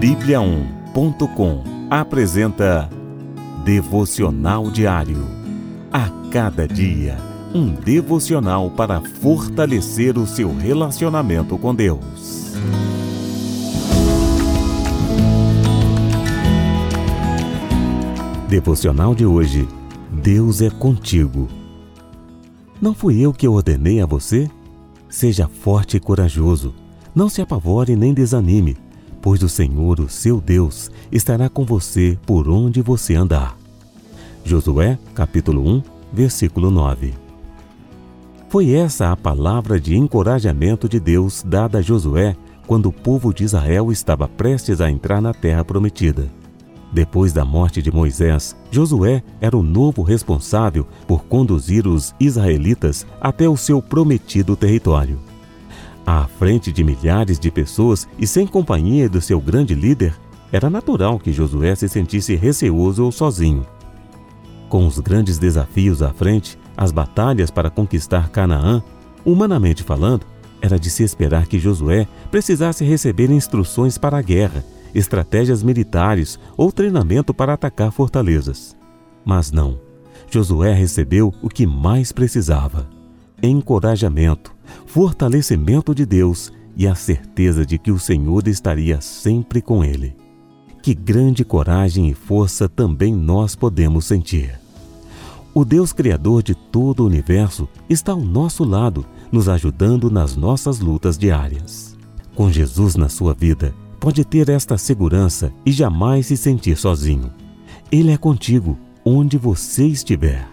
Bíblia1.com apresenta Devocional Diário. A cada dia, um devocional para fortalecer o seu relacionamento com Deus. Devocional de hoje. Deus é contigo. Não fui eu que ordenei a você? Seja forte e corajoso. Não se apavore nem desanime pois o Senhor, o seu Deus, estará com você por onde você andar. Josué, capítulo 1, versículo 9. Foi essa a palavra de encorajamento de Deus dada a Josué quando o povo de Israel estava prestes a entrar na terra prometida. Depois da morte de Moisés, Josué era o novo responsável por conduzir os israelitas até o seu prometido território. À frente de milhares de pessoas e sem companhia do seu grande líder, era natural que Josué se sentisse receoso ou sozinho. Com os grandes desafios à frente, as batalhas para conquistar Canaã, humanamente falando, era de se esperar que Josué precisasse receber instruções para a guerra, estratégias militares ou treinamento para atacar fortalezas. Mas não. Josué recebeu o que mais precisava: encorajamento, fortalecimento de Deus e a certeza de que o Senhor estaria sempre com ele. Que grande coragem e força também nós podemos sentir. O Deus Criador de todo o universo está ao nosso lado, nos ajudando nas nossas lutas diárias. Com Jesus na sua vida, pode ter esta segurança e jamais se sentir sozinho. Ele é contigo, onde você estiver.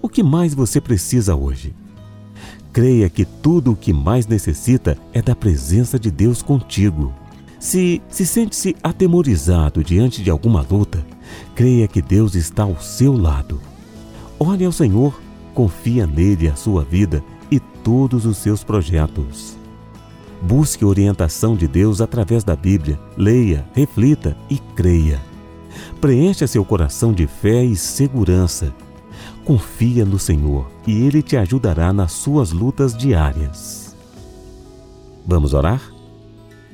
O que mais você precisa hoje? Creia que tudo o que mais necessita é da presença de Deus contigo. Se se sente-se atemorizado diante de alguma luta, creia que Deus está ao seu lado. Olhe ao Senhor, confia nele a sua vida e todos os seus projetos. Busque orientação de Deus através da Bíblia, leia, reflita e creia. Preencha seu coração de fé e segurança Confia no Senhor e Ele te ajudará nas suas lutas diárias. Vamos orar?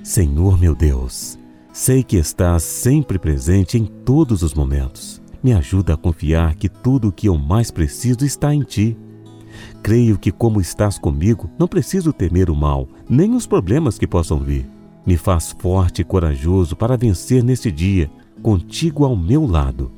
Senhor meu Deus, sei que estás sempre presente em todos os momentos. Me ajuda a confiar que tudo o que eu mais preciso está em Ti. Creio que, como estás comigo, não preciso temer o mal, nem os problemas que possam vir. Me faz forte e corajoso para vencer neste dia, contigo ao meu lado.